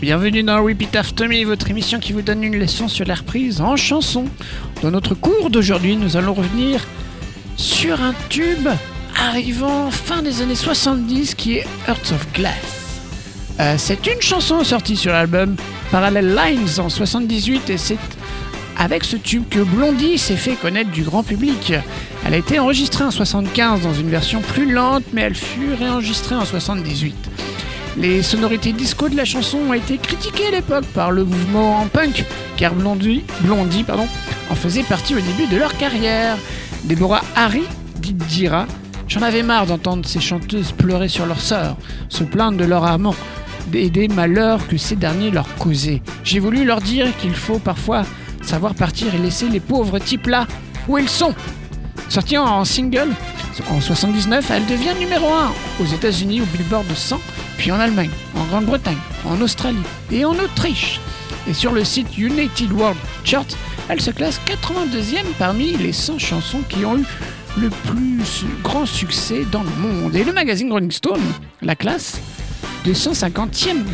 Bienvenue dans Repeat After Me, votre émission qui vous donne une leçon sur la reprise en chanson. Dans notre cours d'aujourd'hui, nous allons revenir sur un tube arrivant fin des années 70 qui est Hearts of Glass. Euh, c'est une chanson sortie sur l'album Parallel Lines en 78 et c'est avec ce tube que Blondie s'est fait connaître du grand public. Elle a été enregistrée en 75 dans une version plus lente mais elle fut réenregistrée en 78. Les sonorités disco de la chanson ont été critiquées à l'époque par le mouvement en punk, car Blondie, Blondie pardon, en faisait partie au début de leur carrière. Deborah Harry dit dira J'en avais marre d'entendre ces chanteuses pleurer sur leur sœur, se plaindre de leur amant et des malheurs que ces derniers leur causaient. J'ai voulu leur dire qu'il faut parfois savoir partir et laisser les pauvres types là où ils sont. Sortie en single en 79, elle devient numéro 1 aux États-Unis au Billboard de 100 puis en Allemagne, en Grande-Bretagne, en Australie et en Autriche. Et sur le site United World Chart, elle se classe 82e parmi les 100 chansons qui ont eu le plus grand succès dans le monde. Et le magazine Rolling Stone la classe de 150e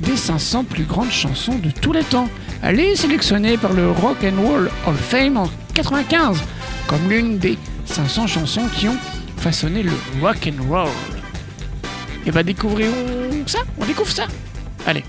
des 500 plus grandes chansons de tous les temps. Elle est sélectionnée par le Rock and Roll Hall of Fame en 95 comme l'une des 500 chansons qui ont façonné le rock and roll. Et bah découvrons ça, on découvre ça. Allez.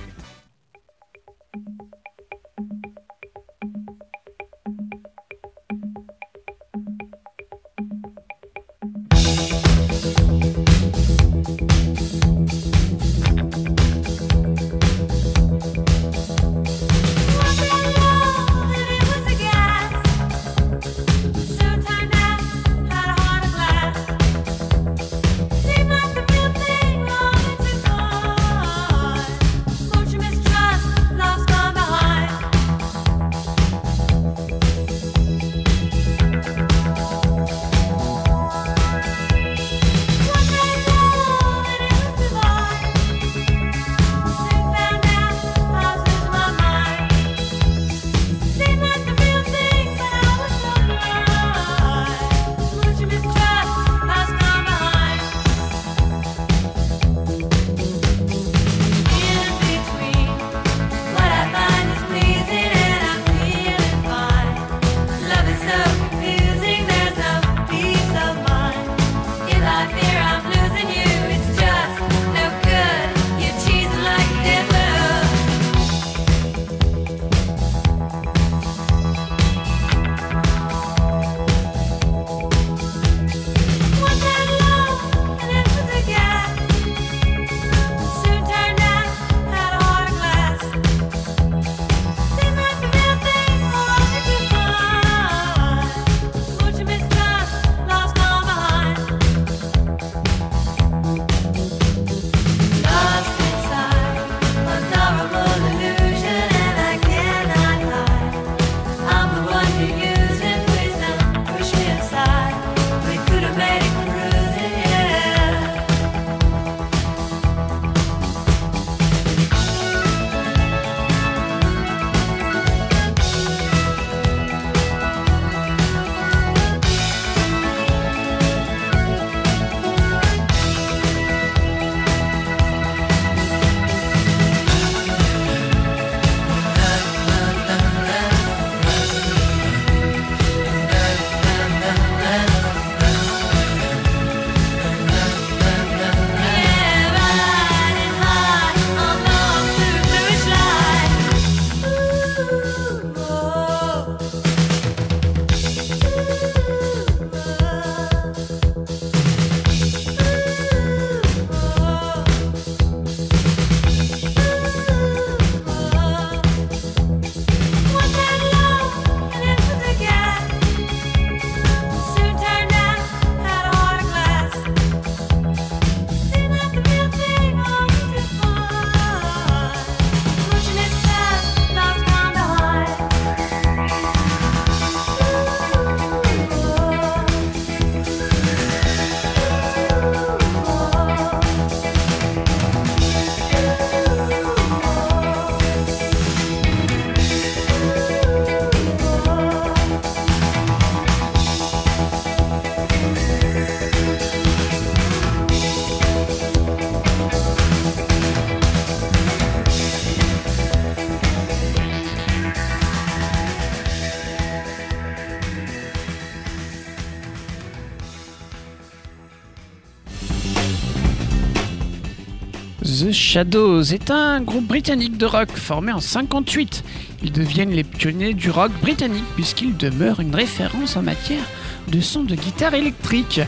Shadows est un groupe britannique de rock formé en 58. Ils deviennent les pionniers du rock britannique puisqu'ils demeurent une référence en matière de son de guitare électrique.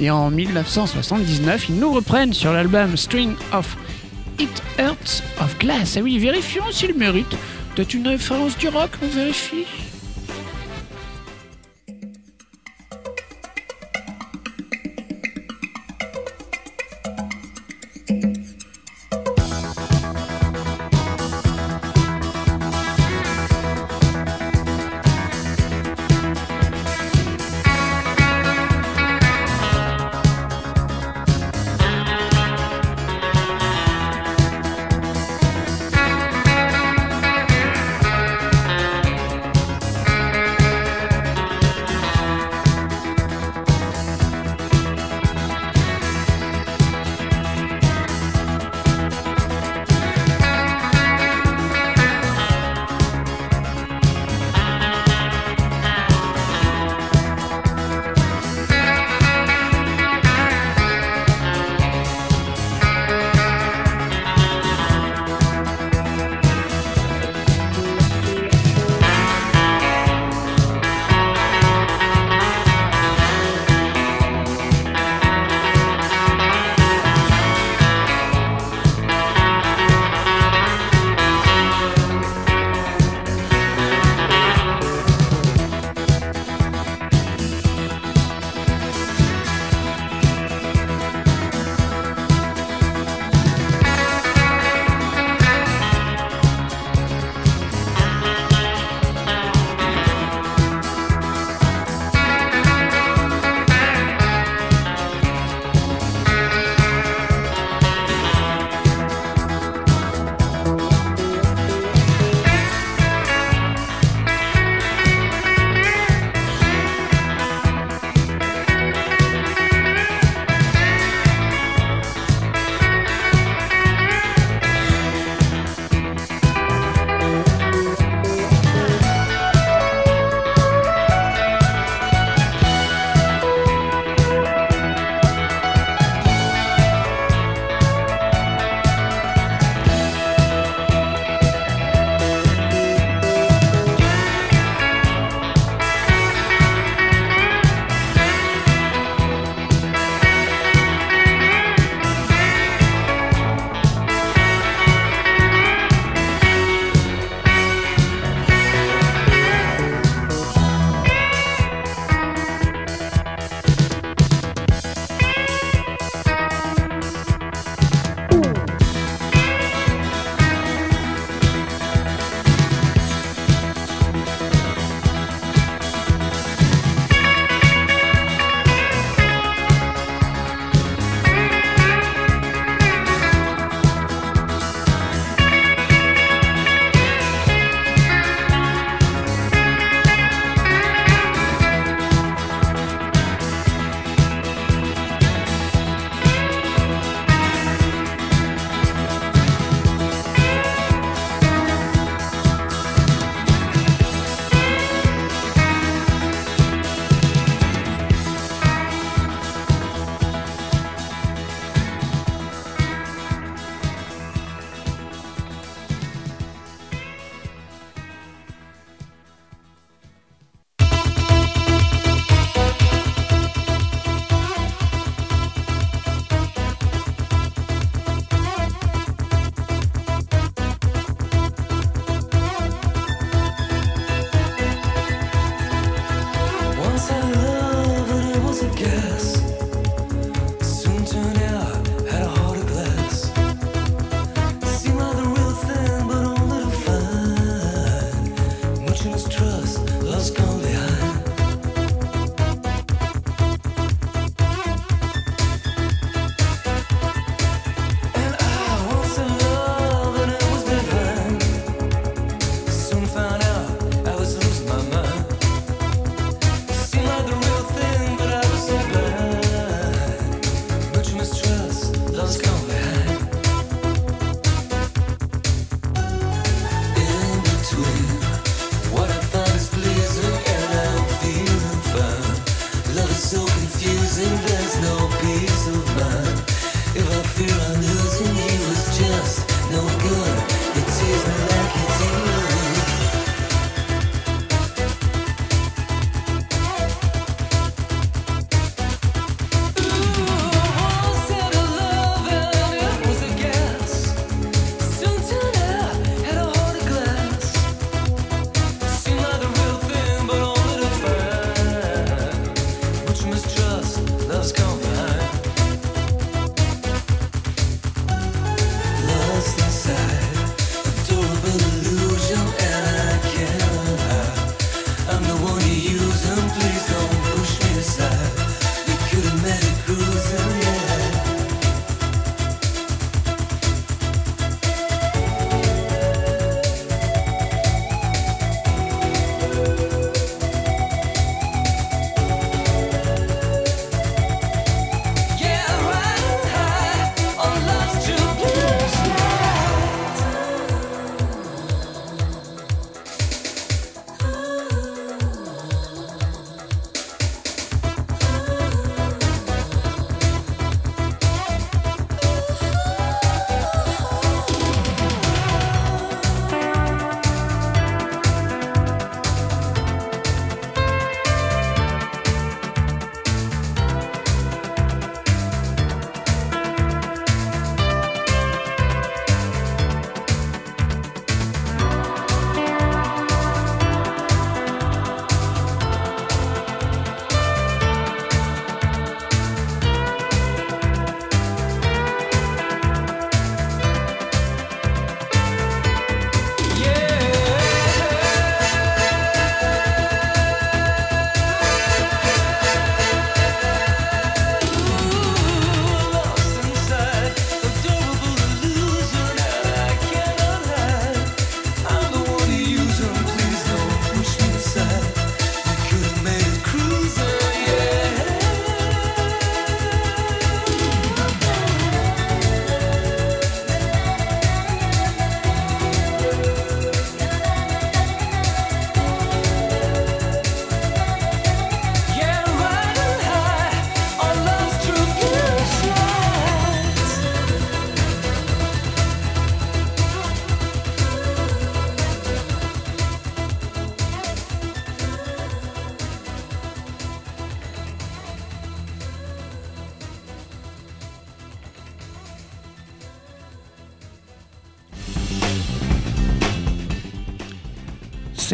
Et en 1979, ils nous reprennent sur l'album String of It Hurts of Glass. Ah oui, vérifions s'ils méritent d'être une référence du rock, on vérifie.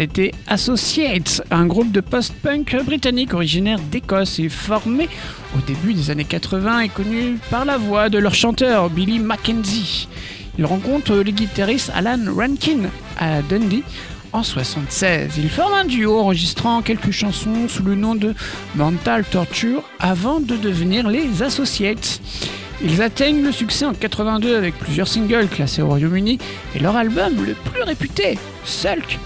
C'était Associates, un groupe de post-punk britannique originaire d'Écosse et formé au début des années 80 et connu par la voix de leur chanteur Billy Mackenzie. Ils rencontrent le guitariste Alan Rankin à Dundee en 76. Ils forment un duo enregistrant quelques chansons sous le nom de Mental Torture avant de devenir les Associates. Ils atteignent le succès en 82 avec plusieurs singles classés au Royaume-Uni et leur album le plus réputé, Sulk,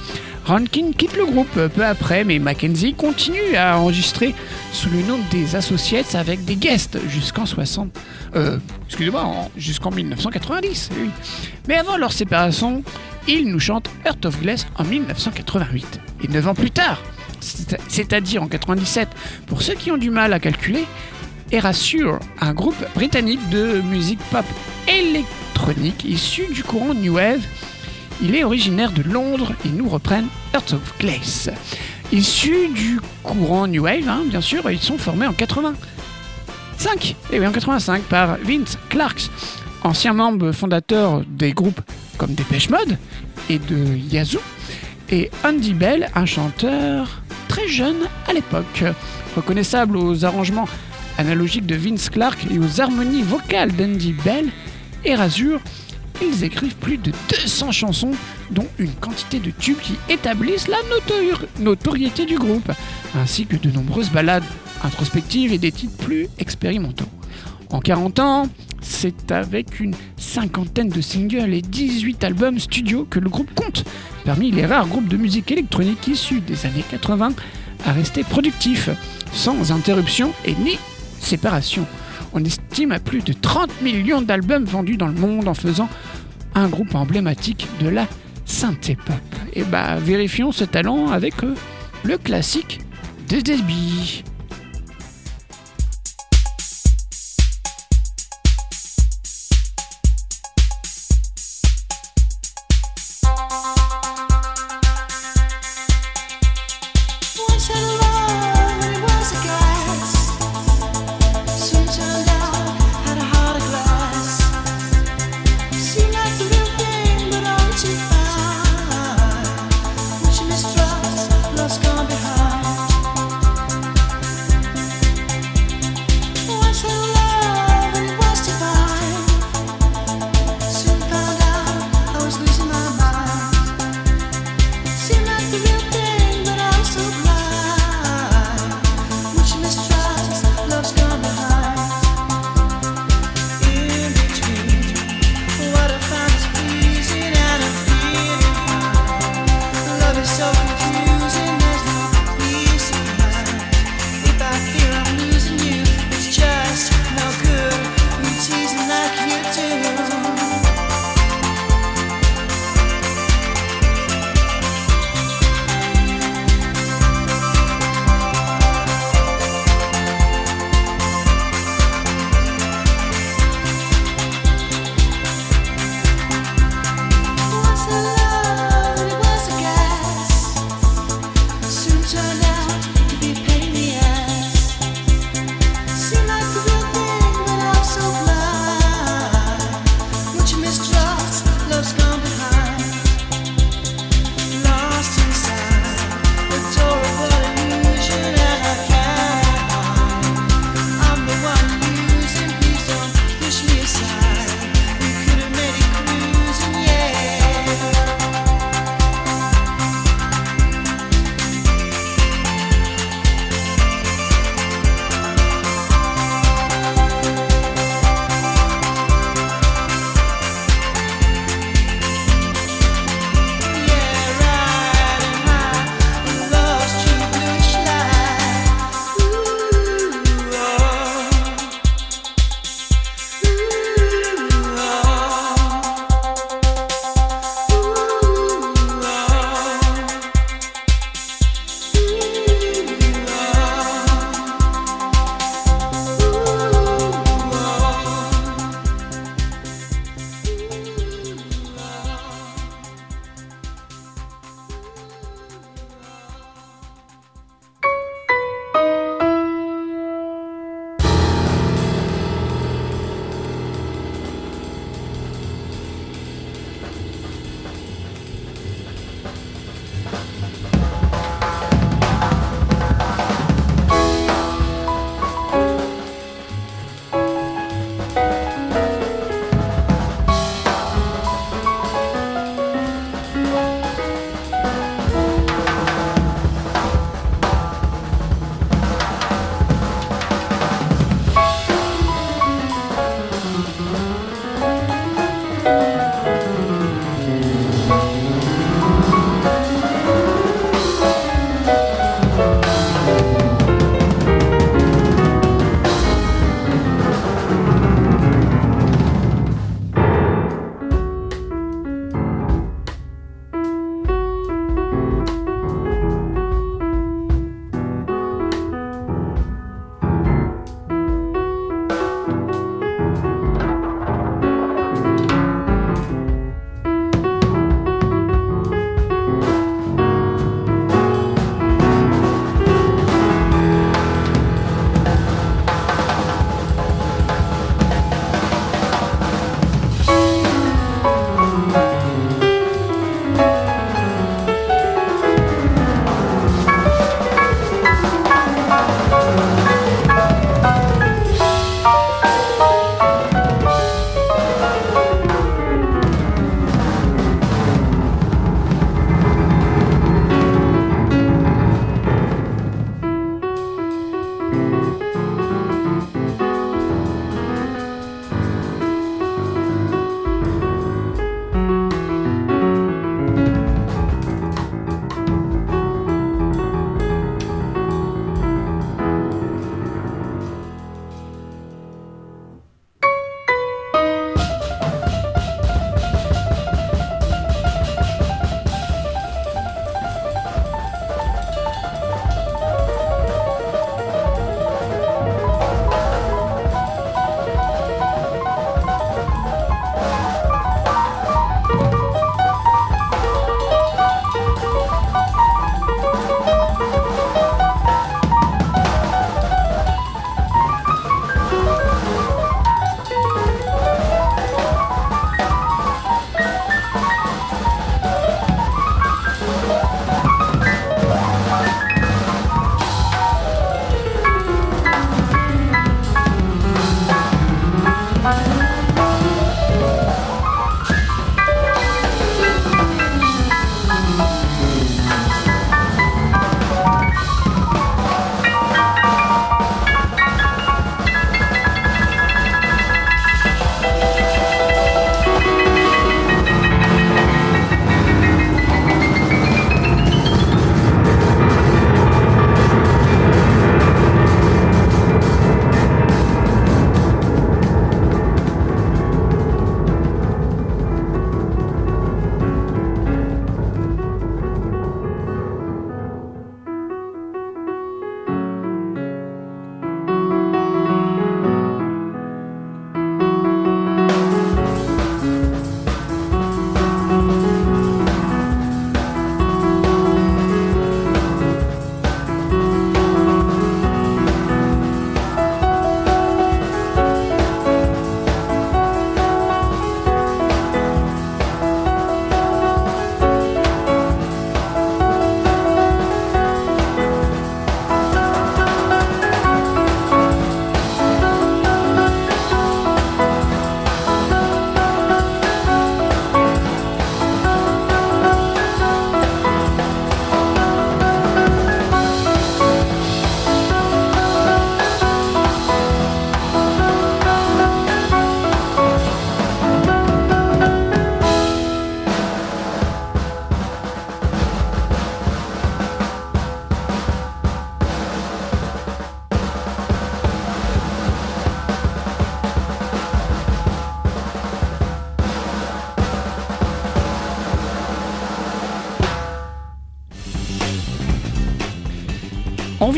Rankin quitte le groupe peu après, mais Mackenzie continue à enregistrer sous le nom des Associates avec des guests jusqu'en 60. Euh, excusez-moi, jusqu'en 1990. Mais avant leur séparation, ils nous chantent Earth of Glass en 1988. Et 9 ans plus tard, c'est-à-dire en 97, pour ceux qui ont du mal à calculer, Erasure, un groupe britannique de musique pop électronique issu du courant New Wave il est originaire de Londres et nous reprennent Earth of Glace. Issus du courant New Wave, hein, bien sûr, ils sont formés en 85. Et oui, en 85 par Vince Clarks, ancien membre fondateur des groupes comme Dépêche Mode et de Yazoo, et Andy Bell, un chanteur très jeune à l'époque, reconnaissable aux arrangements analogiques de Vince Clark et aux harmonies vocales d'Andy Bell, et Ils écrivent plus de 200 chansons, dont une quantité de tubes qui établissent la notoriété du groupe, ainsi que de nombreuses ballades introspectives et des titres plus expérimentaux. En 40 ans, c'est avec une cinquantaine de singles et 18 albums studio que le groupe compte parmi les rares groupes de musique électronique issus des années 80 à rester productifs, sans interruption et ni séparation. On estime à plus de 30 millions d'albums vendus dans le monde en faisant un groupe emblématique de la synthé pop. Et bah vérifions ce talent avec euh, le classique de Debbie.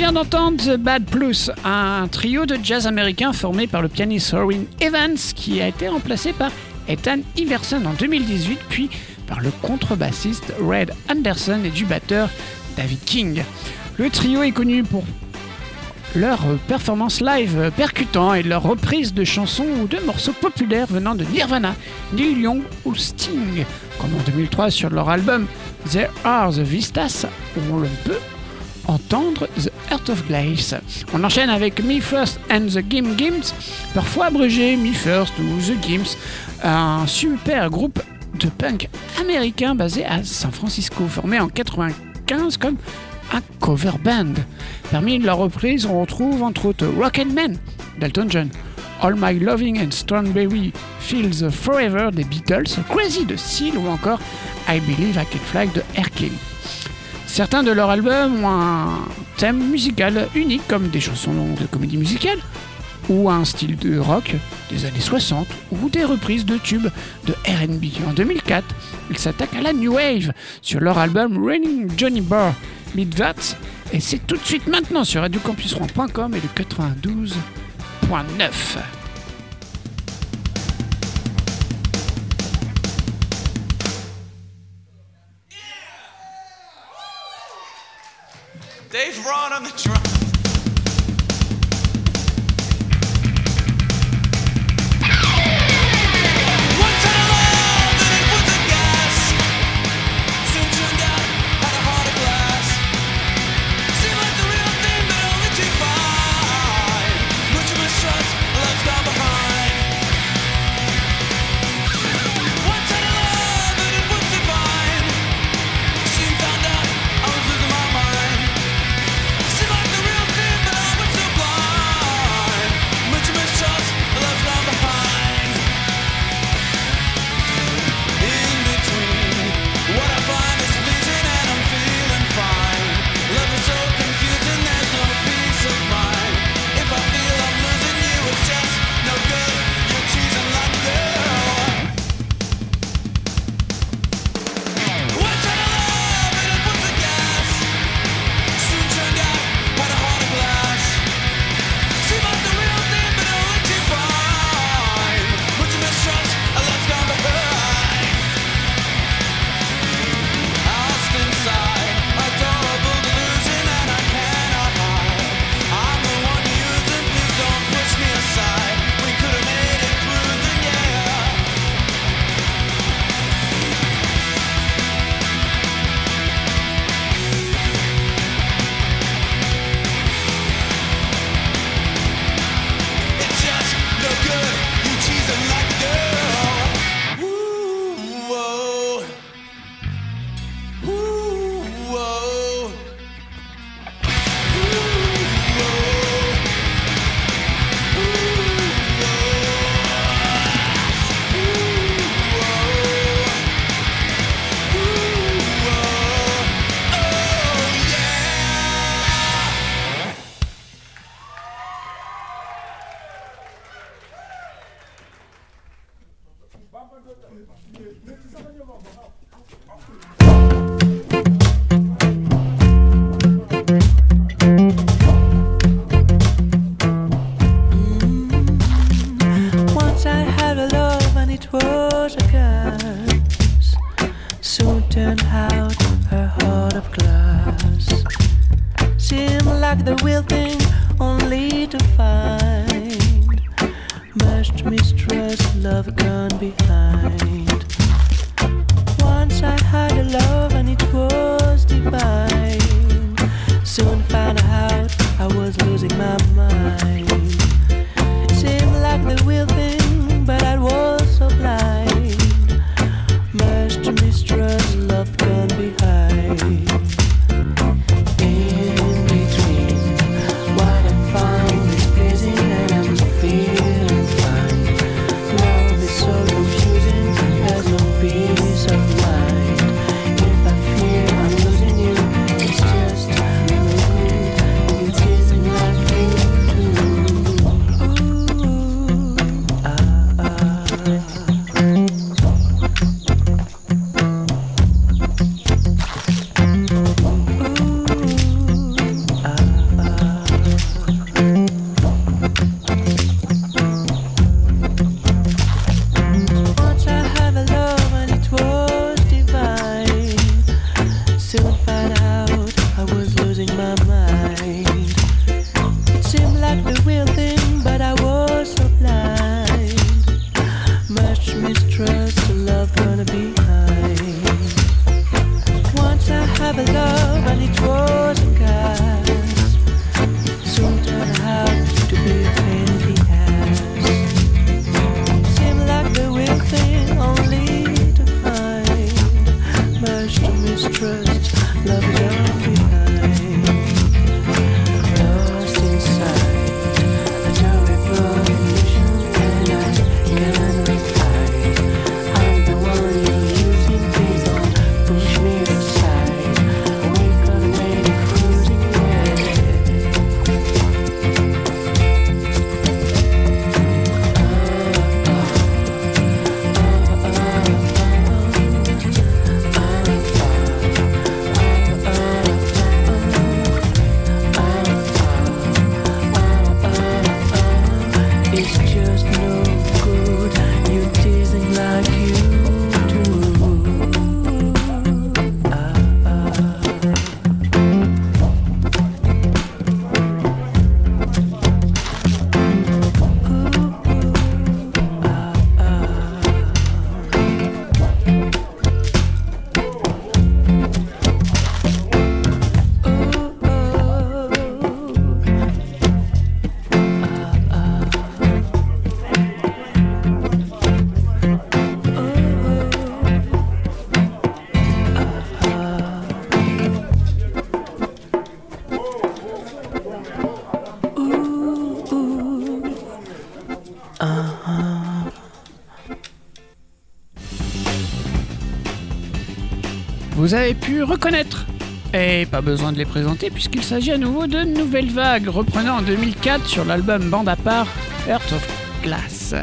Vient d'entendre The Bad Plus, un trio de jazz américain formé par le pianiste Orrin Evans qui a été remplacé par Ethan Iverson en 2018, puis par le contrebassiste Red Anderson et du batteur David King. Le trio est connu pour leur performance live percutant et leur reprise de chansons ou de morceaux populaires venant de Nirvana, Neil Young ou Sting, comme en 2003 sur leur album There Are the Vistas, où on le peut entendre The Heart of Glace. On enchaîne avec Me First and the Gim Gims, parfois abrégé Me First ou The Gims, un super groupe de punk américain basé à San Francisco, formé en 95 comme un cover band. Parmi leurs reprises, on retrouve entre autres Rocket Man d'Elton John, All My Loving and Strawberry Feels Forever des Beatles, Crazy de Seal ou encore I Believe I Can Fly de R. Certains de leurs albums ont un thème musical unique comme des chansons de comédie musicale ou un style de rock des années 60 ou des reprises de tubes de RB. En 2004, ils s'attaquent à la New Wave sur leur album Raining Johnny Bar Midvats et c'est tout de suite maintenant sur radiocampusrouen.com et le 92.9. Dave Ron on the drum. vous avez pu reconnaître. Et pas besoin de les présenter puisqu'il s'agit à nouveau de Nouvelle Vague, reprenant en 2004 sur l'album Bande à part Earth of Glass.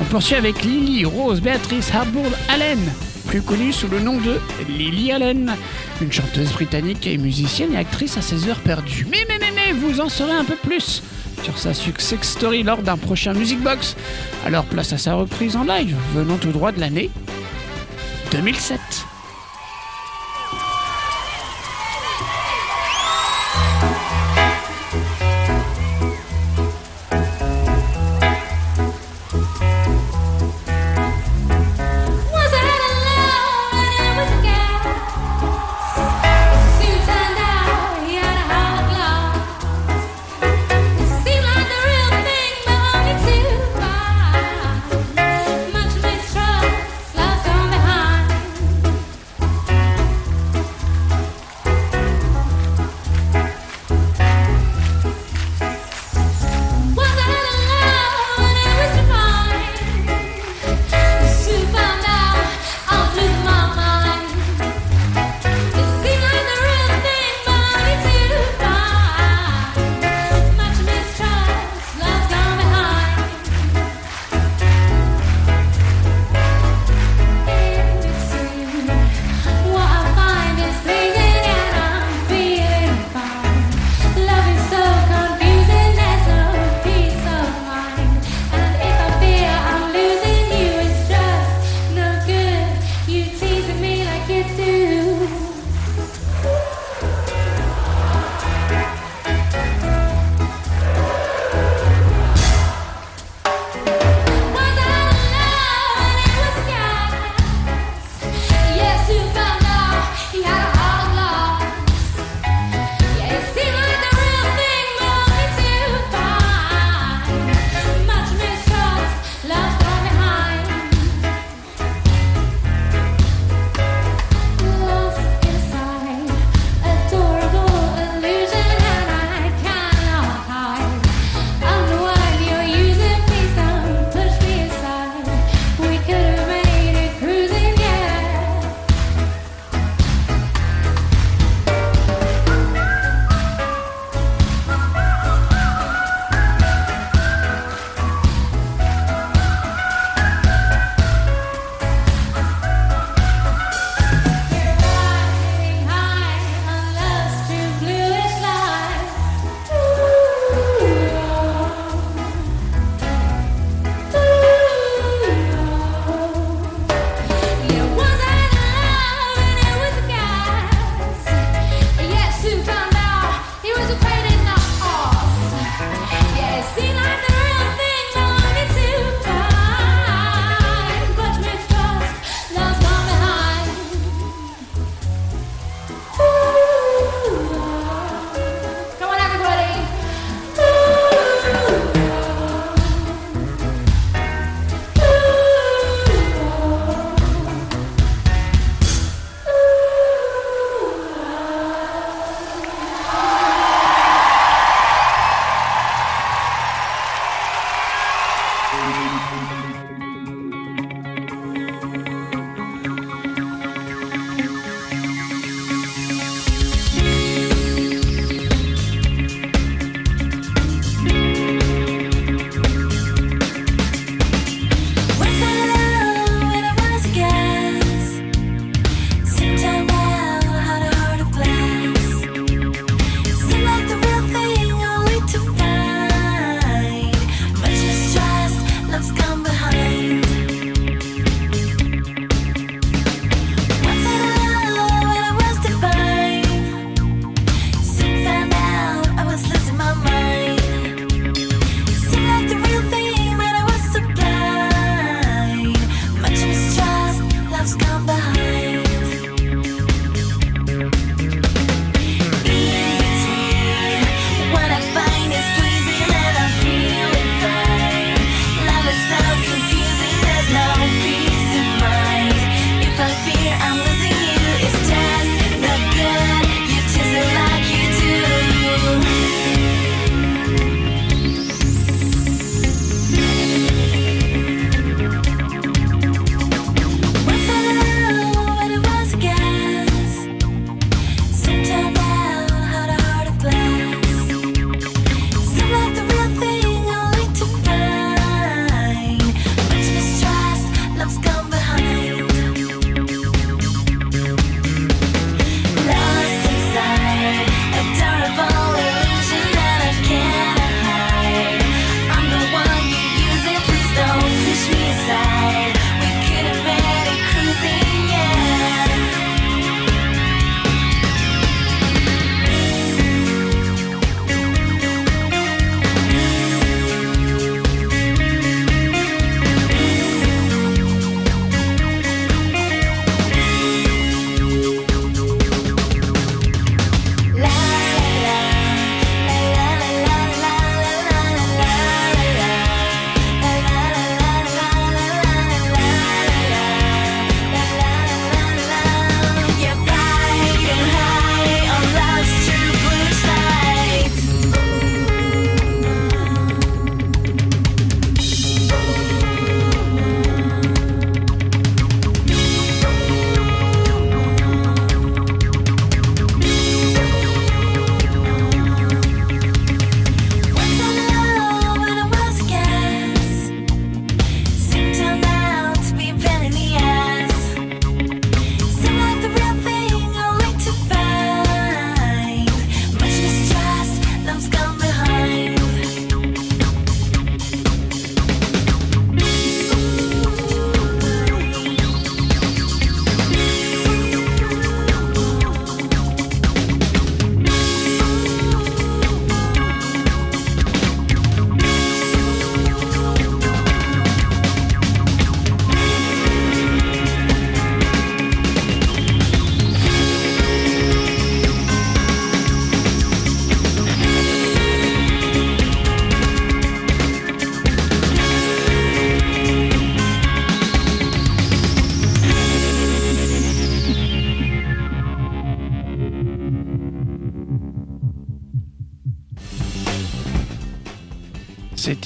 On poursuit avec Lily Rose Béatrice Harbour Allen, plus connue sous le nom de Lily Allen, une chanteuse britannique et musicienne et actrice à ses heures perdues. Mais mais mais mais, vous en saurez un peu plus sur sa success story lors d'un prochain Music Box. Alors place à sa reprise en live, venant tout droit de l'année 2007.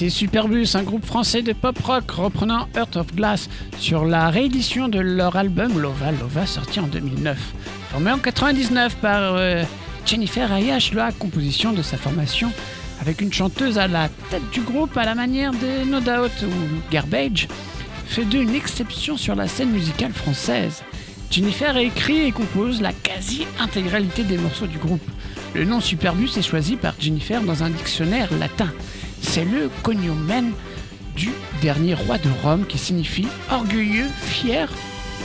Superbus, un groupe français de pop rock reprenant Heart of Glass sur la réédition de leur album Lova Lova sorti en 2009. Formé en 99 par euh, Jennifer Ayash, la composition de sa formation avec une chanteuse à la tête du groupe à la manière de No Doubt ou Garbage fait d'eux une exception sur la scène musicale française. Jennifer écrit et compose la quasi-intégralité des morceaux du groupe. Le nom Superbus est choisi par Jennifer dans un dictionnaire latin. C'est le cognomen du dernier roi de Rome qui signifie orgueilleux, fier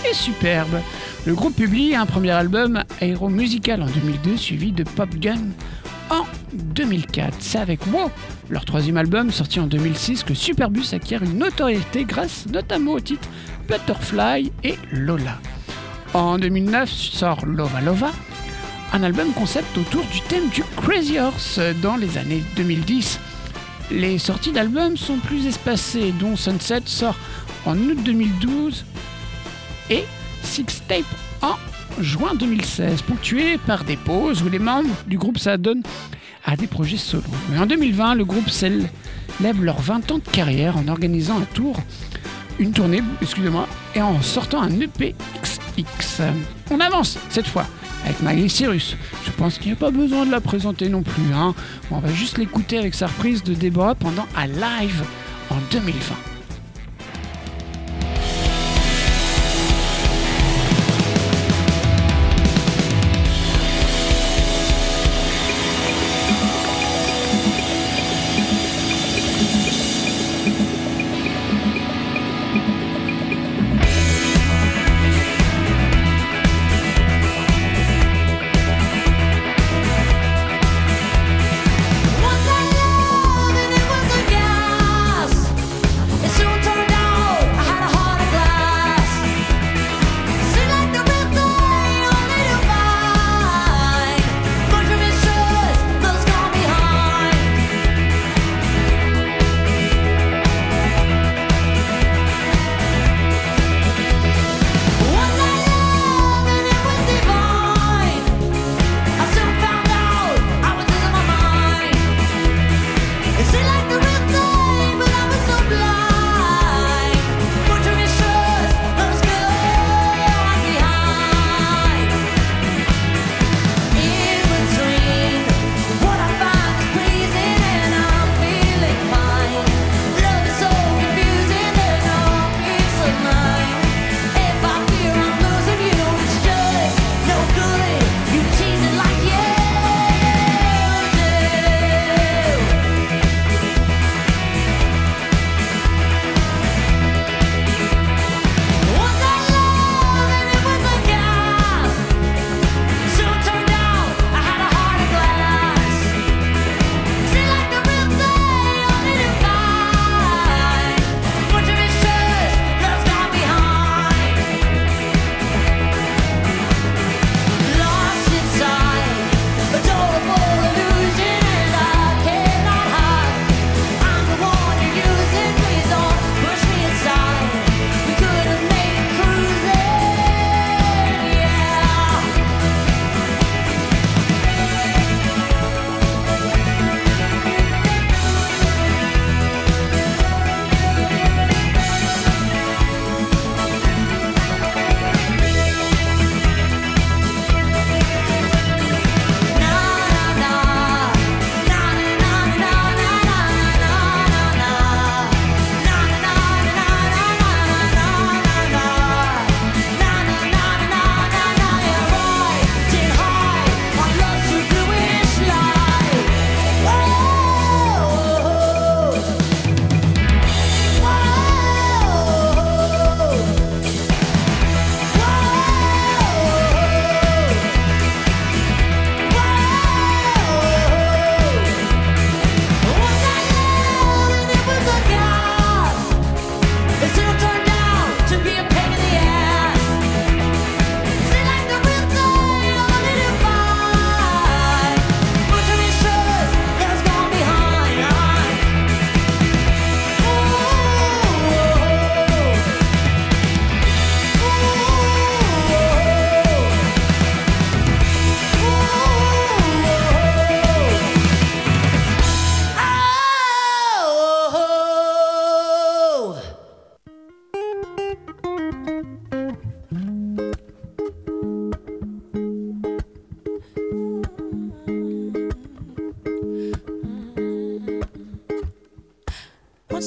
et superbe. Le groupe publie un premier album aéromusical en 2002 suivi de Pop Gun en 2004. C'est avec Wow, leur troisième album sorti en 2006, que Superbus acquiert une notoriété grâce notamment au titre Butterfly et Lola. En 2009 sort Lova Lova, un album concept autour du thème du Crazy Horse dans les années 2010. Les sorties d'albums sont plus espacées, dont Sunset sort en août 2012 et Six Tape en juin 2016, ponctué par des pauses où les membres du groupe s'adonnent à des projets solo. Mais en 2020, le groupe célèbre leurs 20 ans de carrière en organisant un tour, une tournée, excusez-moi, et en sortant un E EP XX. On avance cette fois avec Miley Cyrus. Je pense qu'il n'y a pas besoin de la présenter non plus. Hein. On va juste l'écouter avec sa reprise de Deborah pendant un live en 2020.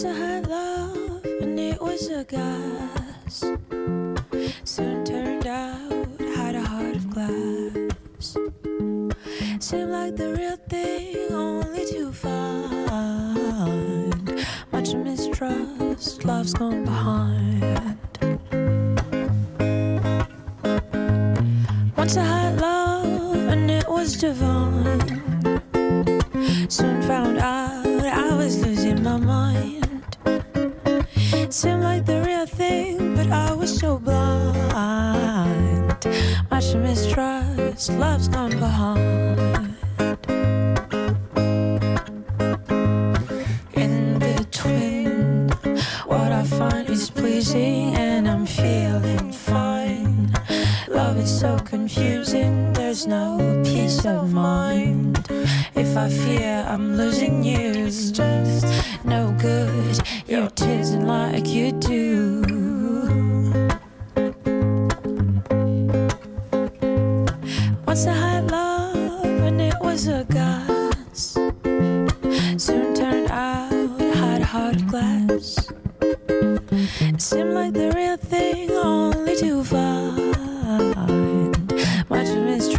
I had love, and it was a gas.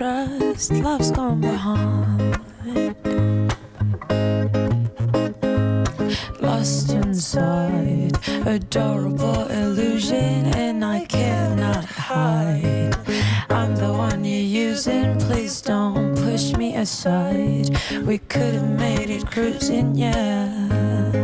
Mistrust, love's gone behind. Lost inside, adorable illusion, and I cannot hide. I'm the one you're using, please don't push me aside. We could have made it cruising, yeah.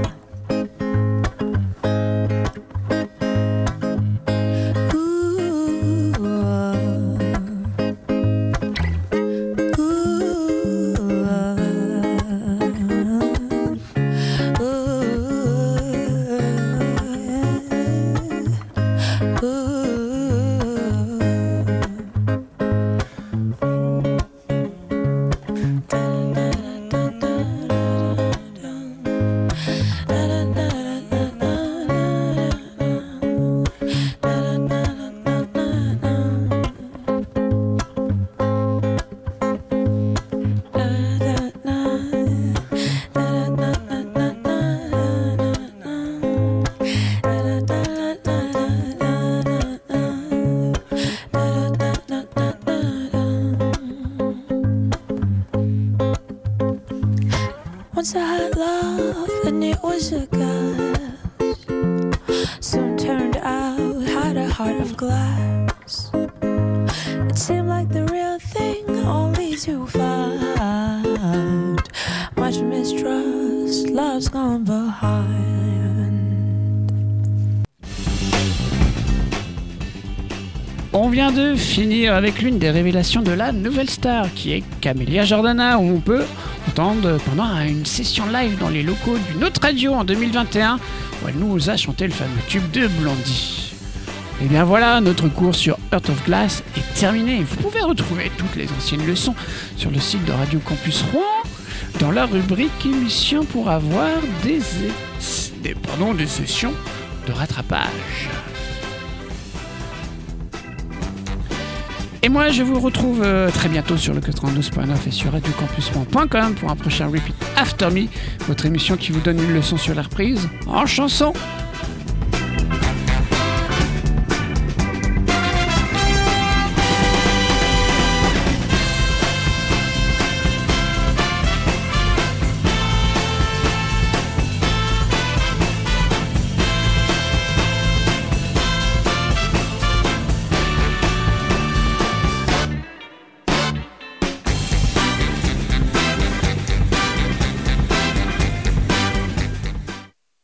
Soon turned out had a heart of glass. It seemed like the real thing, only to find much mistrust. Love's gone behind. On vient de finir avec l'une des révélations de la nouvelle star, qui est Camélia Jordana, où on peut entendre pendant une session live dans les locaux d'une autre radio en 2021, où elle nous a chanté le fameux tube de Blondie. Et bien voilà, notre cours sur Earth of Glass est terminé. Vous pouvez retrouver toutes les anciennes leçons sur le site de Radio Campus Rouen, dans la rubrique émission pour avoir des, des, pardon, des sessions de rattrapage. Et moi, je vous retrouve euh, très bientôt sur le 92.9 et sur radiocampus.com pour un prochain Repeat After Me, votre émission qui vous donne une leçon sur la reprise en chanson.